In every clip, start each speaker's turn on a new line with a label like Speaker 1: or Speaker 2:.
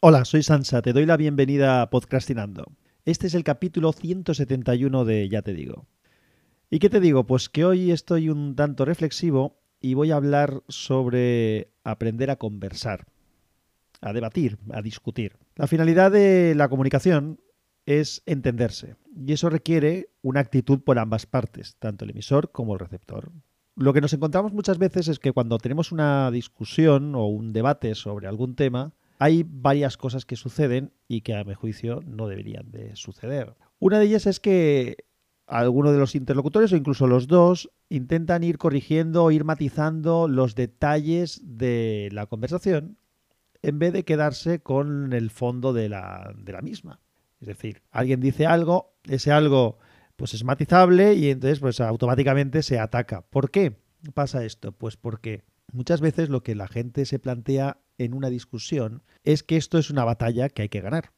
Speaker 1: Hola, soy Sansa, te doy la bienvenida a Podcastinando. Este es el capítulo 171 de Ya te digo. ¿Y qué te digo? Pues que hoy estoy un tanto reflexivo y voy a hablar sobre aprender a conversar, a debatir, a discutir. La finalidad de la comunicación es entenderse y eso requiere una actitud por ambas partes, tanto el emisor como el receptor. Lo que nos encontramos muchas veces es que cuando tenemos una discusión o un debate sobre algún tema, hay varias cosas que suceden y que a mi juicio no deberían de suceder. Una de ellas es que alguno de los interlocutores o incluso los dos intentan ir corrigiendo ir matizando los detalles de la conversación en vez de quedarse con el fondo de la, de la misma. Es decir, alguien dice algo, ese algo pues es matizable y entonces pues automáticamente se ataca. ¿Por qué pasa esto? Pues porque muchas veces lo que la gente se plantea en una discusión es que esto es una batalla que hay que ganar.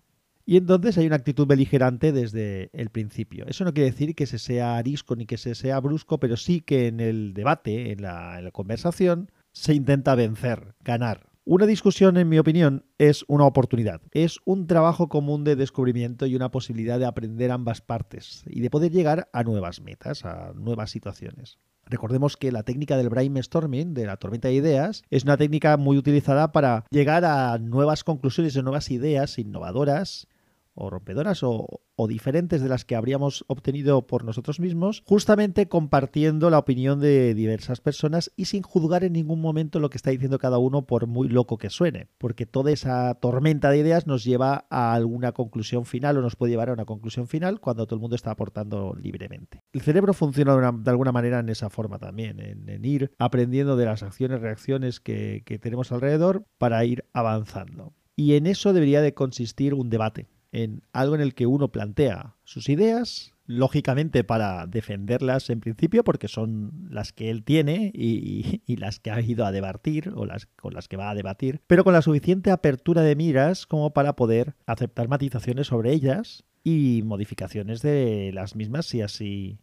Speaker 1: Y entonces hay una actitud beligerante desde el principio. Eso no quiere decir que se sea arisco ni que se sea brusco, pero sí que en el debate, en la, en la conversación, se intenta vencer, ganar. Una discusión, en mi opinión, es una oportunidad. Es un trabajo común de descubrimiento y una posibilidad de aprender ambas partes y de poder llegar a nuevas metas, a nuevas situaciones. Recordemos que la técnica del brainstorming, de la tormenta de ideas, es una técnica muy utilizada para llegar a nuevas conclusiones y nuevas ideas innovadoras o rompedoras o, o, diferentes de las que habríamos obtenido por nosotros mismos, justamente compartiendo la opinión de diversas personas y sin juzgar en ningún momento lo que está diciendo cada uno por muy loco que suene, porque toda esa tormenta de ideas nos lleva a alguna conclusión final o nos puede llevar a una conclusión final cuando todo el mundo está aportando libremente. El cerebro funciona de, una, de alguna manera en esa forma también, en, en ir aprendiendo de las acciones, reacciones que, que tenemos alrededor para ir avanzando. Y en eso debería de consistir un debate en algo en el que uno plantea sus ideas, lógicamente para defenderlas en principio, porque son las que él tiene y, las que ha ido a debatir o las con las que va a debatir, pero con la suficiente apertura de miras como para poder aceptar matizaciones sobre ellas y modificaciones de las mismas si así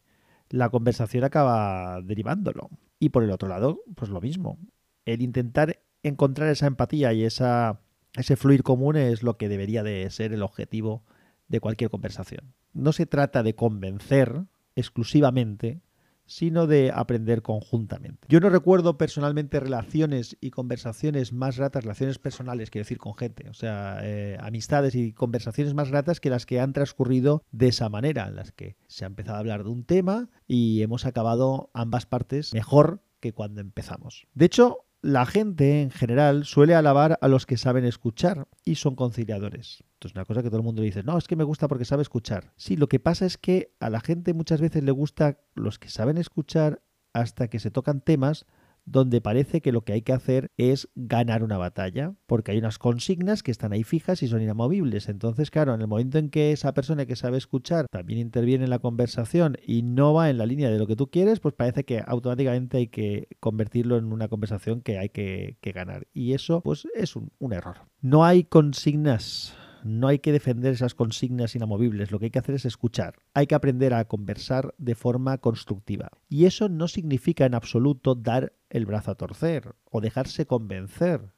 Speaker 1: la conversación acaba derivándolo. Y por el otro lado, pues lo mismo, el intentar encontrar esa empatía y esa ese fluir común es lo que debería de ser el objetivo de cualquier conversación. No se trata de convencer exclusivamente, sino de aprender conjuntamente. Yo no recuerdo personalmente relaciones y conversaciones más ratas, relaciones personales, quiero decir con gente, o sea, eh, amistades y conversaciones más ratas que las que han transcurrido de esa manera, en las que se ha empezado a hablar de un tema y hemos acabado ambas partes mejor que cuando empezamos. De hecho, la gente en general suele alabar a los que saben escuchar y son conciliadores. Esto es una cosa que todo el mundo dice, no, es que me gusta porque sabe escuchar. Sí, lo que pasa es que a la gente muchas veces le gusta los que saben escuchar hasta que se tocan temas donde parece que lo que hay que hacer es ganar una batalla, porque hay unas consignas que están ahí fijas y son inamovibles. Entonces, claro, en el momento en que esa persona que sabe escuchar también interviene en la conversación y no va en la línea de lo que tú quieres, pues parece que automáticamente hay que convertirlo en una conversación que hay que, ganar. Y eso, pues, es un error. No hay consignas no hay que defender esas consignas inamovibles, lo que hay que hacer es escuchar. Hay que aprender a conversar de forma constructiva. Y eso no significa en absoluto dar el brazo a torcer o dejarse convencer.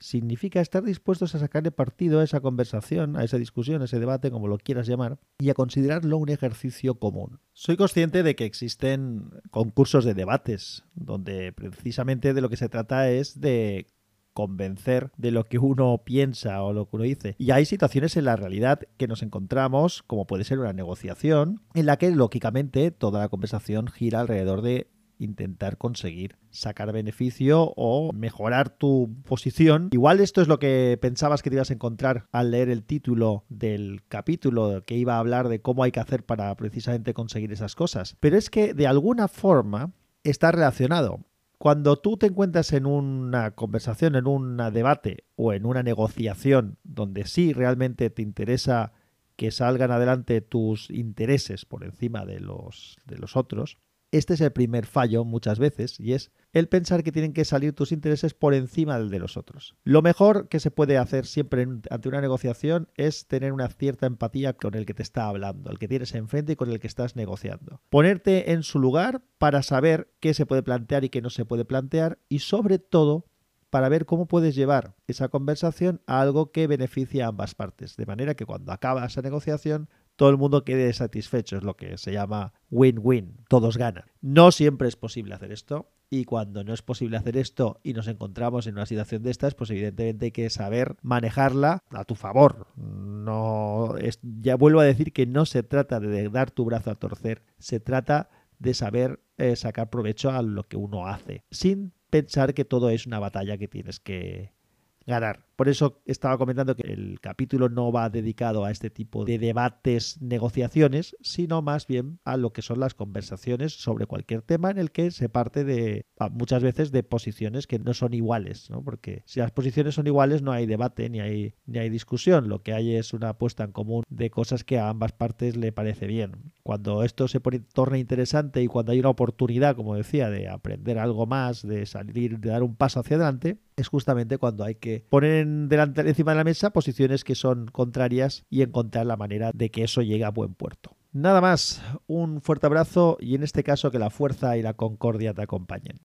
Speaker 1: Significa estar dispuestos a sacarle partido a esa conversación, a esa discusión, a ese debate, como lo quieras llamar, y a considerarlo un ejercicio común. Soy consciente de que existen concursos de debates, donde precisamente de lo que se trata es de convencer de lo que uno piensa o lo que uno dice. Y hay situaciones en la realidad que nos encontramos, como puede ser una negociación, en la que lógicamente toda la conversación gira alrededor de intentar conseguir sacar beneficio o mejorar tu posición. Igual esto es lo que pensabas que te ibas a encontrar al leer el título del capítulo que iba a hablar de cómo hay que hacer para precisamente conseguir esas cosas. Pero es que de alguna forma está relacionado. Cuando tú te encuentras en una conversación, en un debate o en una negociación donde sí realmente te interesa que salgan adelante tus intereses por encima de los, de los otros, este es el primer fallo muchas veces y es el pensar que tienen que salir tus intereses por encima del de los otros. Lo mejor que se puede hacer siempre ante una negociación es tener una cierta empatía con el que te está hablando, el que tienes enfrente y con el que estás negociando. Ponerte en su lugar para saber qué se puede plantear y qué no se puede plantear y sobre todo para ver cómo puedes llevar esa conversación a algo que beneficie a ambas partes, de manera que cuando acaba esa negociación todo el mundo quede satisfecho, es lo que se llama win-win, todos ganan. No siempre es posible hacer esto y cuando no es posible hacer esto y nos encontramos en una situación de estas, pues evidentemente hay que saber manejarla a tu favor. No es, ya vuelvo a decir que no se trata de dar tu brazo a torcer, se trata de saber eh, sacar provecho a lo que uno hace, sin pensar que todo es una batalla que tienes que ganar. Por eso estaba comentando que el capítulo no va dedicado a este tipo de debates, negociaciones, sino más bien a lo que son las conversaciones sobre cualquier tema en el que se parte de muchas veces de posiciones que no son iguales, ¿no? porque si las posiciones son iguales no hay debate ni hay, ni hay discusión, lo que hay es una puesta en común de cosas que a ambas partes le parece bien. Cuando esto se pone, torna interesante y cuando hay una oportunidad, como decía, de aprender algo más, de salir, de dar un paso hacia adelante, es justamente cuando hay que poner en delante, encima de la mesa posiciones que son contrarias y encontrar la manera de que eso llegue a buen puerto. Nada más, un fuerte abrazo y en este caso que la fuerza y la concordia te acompañen.